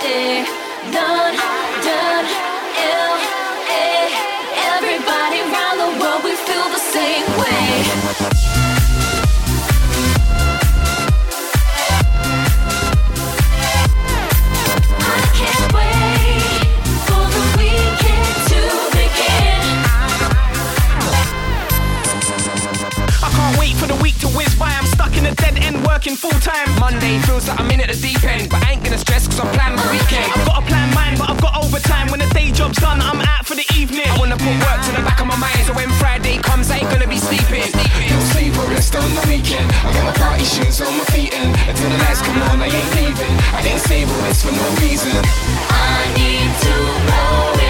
day done. working full time. Monday feels like I'm in at the deep end, but I ain't gonna stress cause I plan my weekend. I've got a plan mine, but I've got overtime. When the day job's done, I'm out for the evening. I wanna put work to the back of my mind, so when Friday comes, I ain't gonna be sleeping. No sleep or rest on the weekend. I got my party shoes on my feet, and until the lights come on, I ain't leaving. I didn't save this for no reason. I need to know.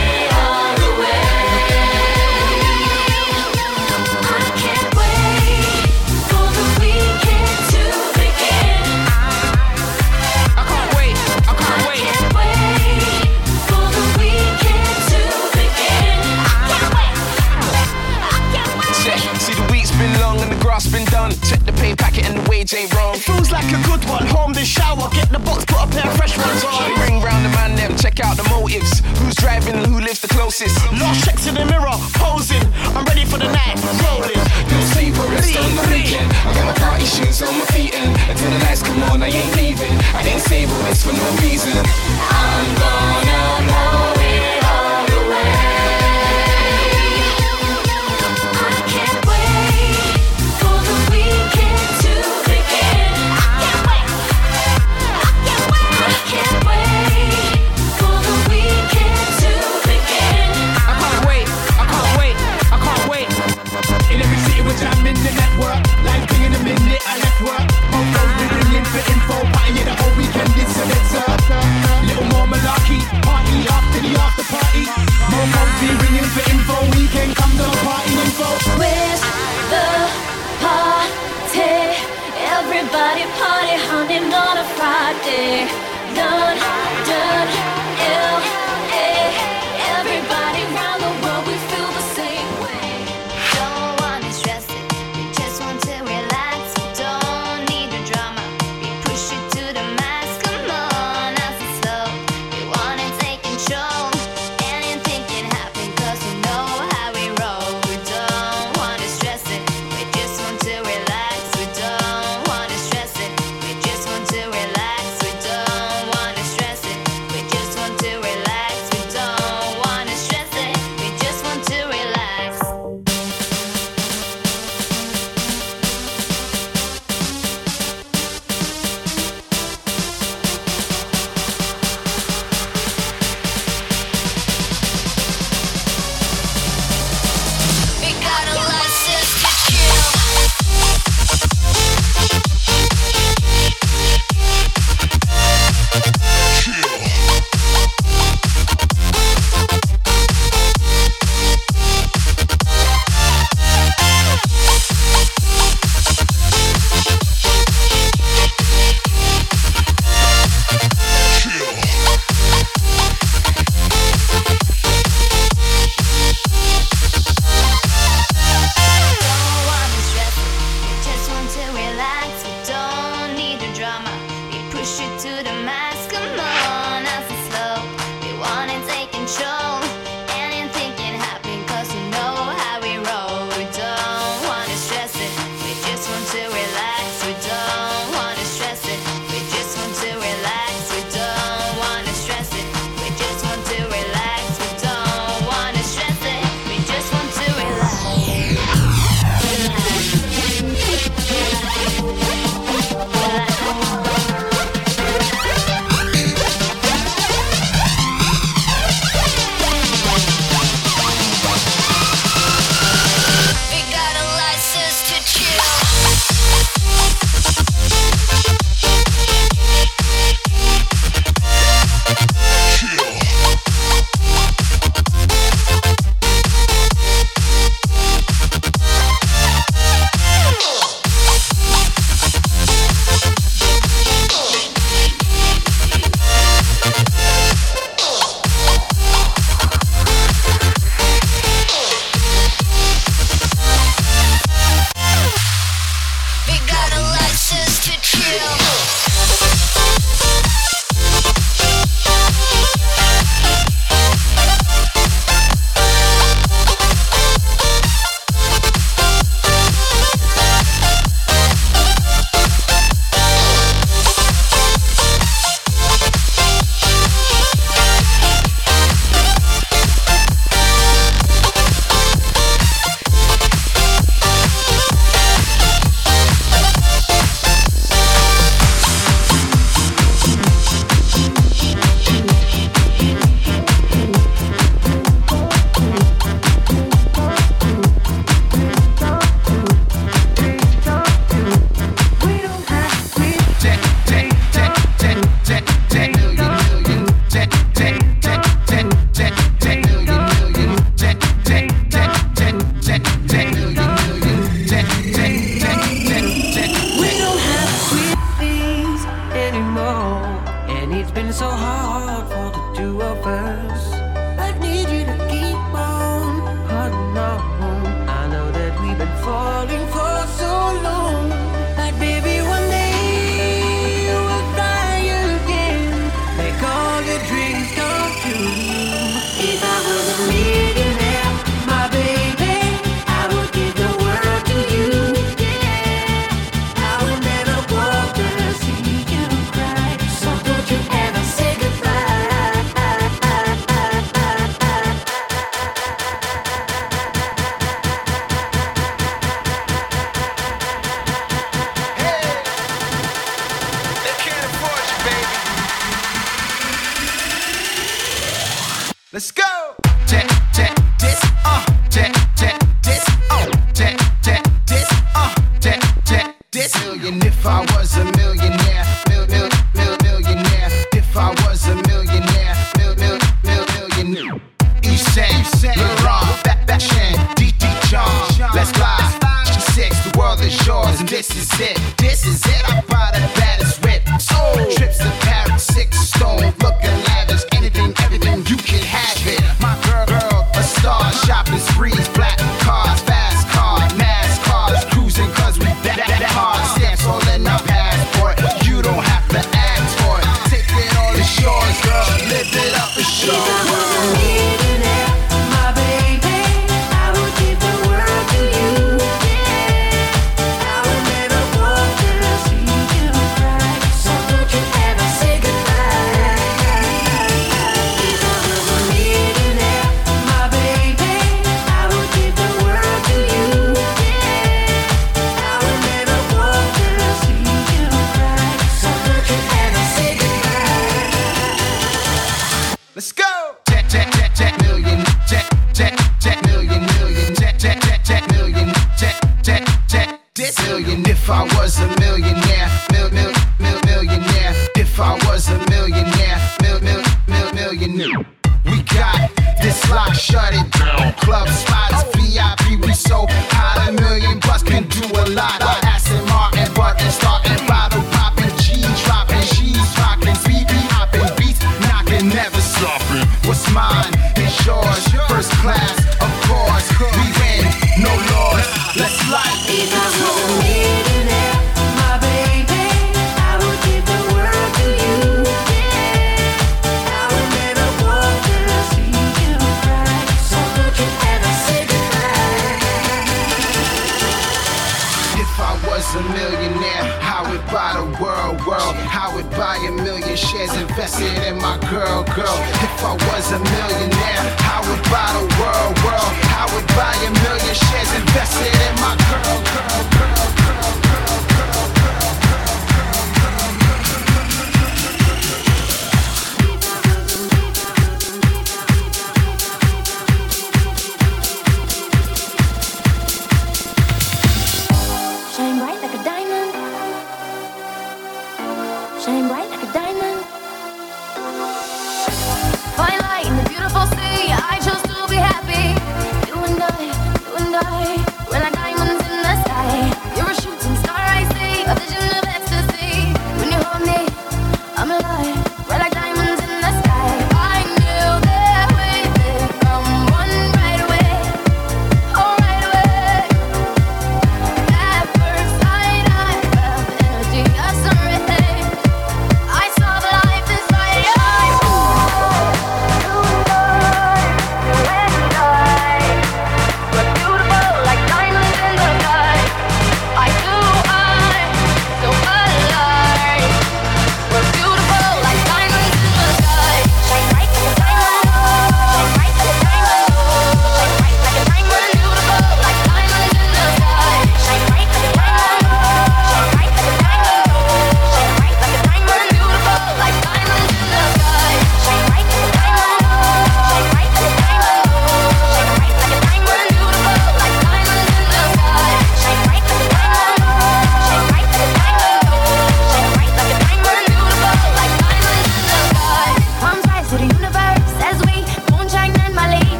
Millionaire.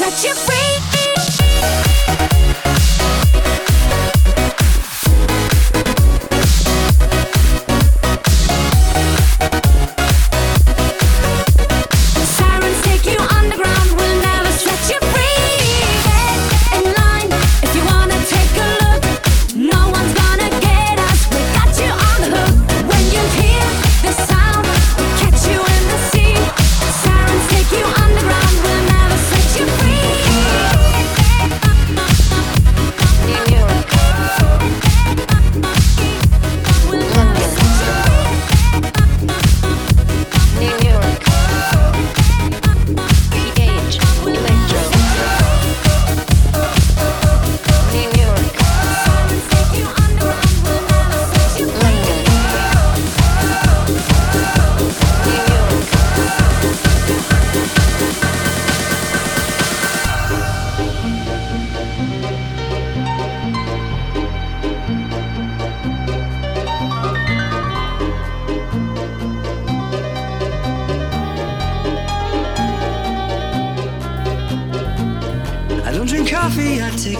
set you free.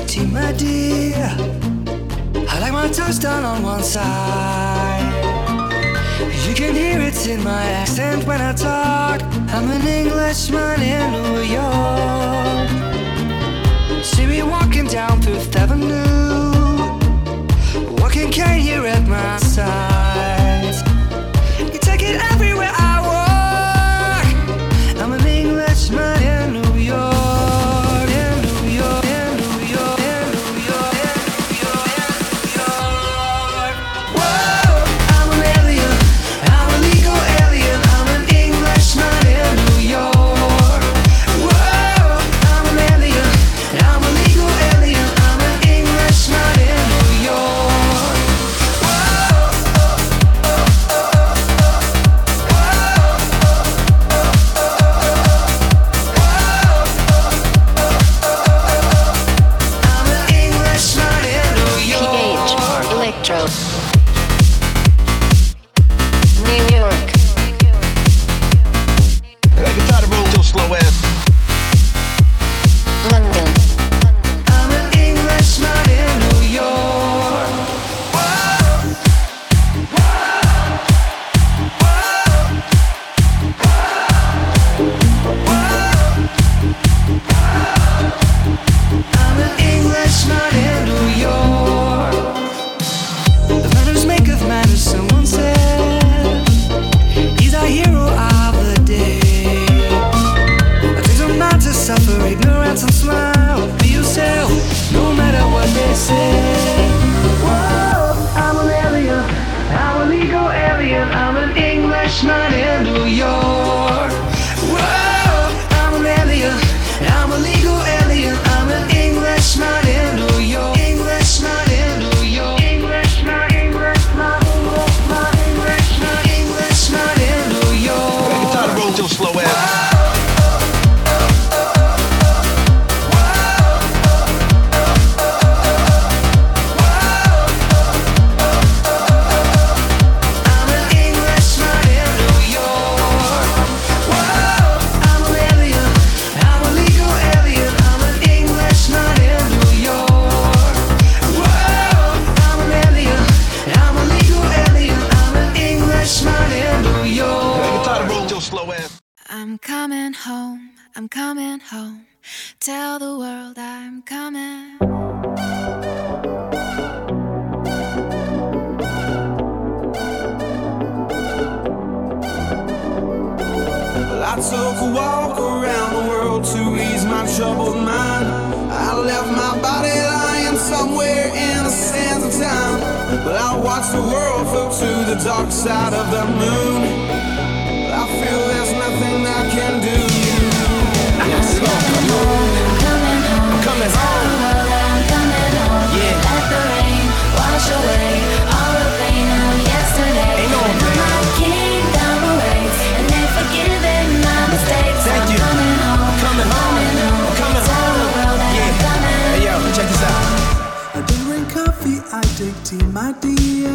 tea, my dear. I like my toast done on one side. You can hear it in my accent when I talk. I'm an Englishman in New York. See me walking down Fifth Avenue. Walking cane here at my side. freshman in New York. I took a walk around the world to ease my troubled mind. I left my body lying somewhere in the sands of time. But I watched the world float to the dark side of the moon. my dear.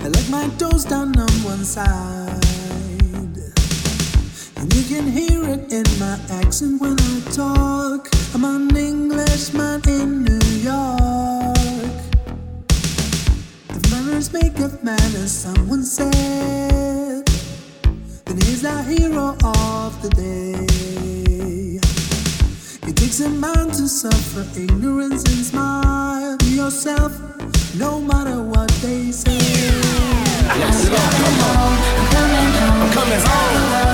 I like my toes down on one side. And you can hear it in my accent when I talk. I'm an Englishman in New York. If manners make up as someone said, then he's the hero of the day. Raising man to suffer ignorance and smile. Be yourself, no matter what they say. I'm coming home. I'm coming home.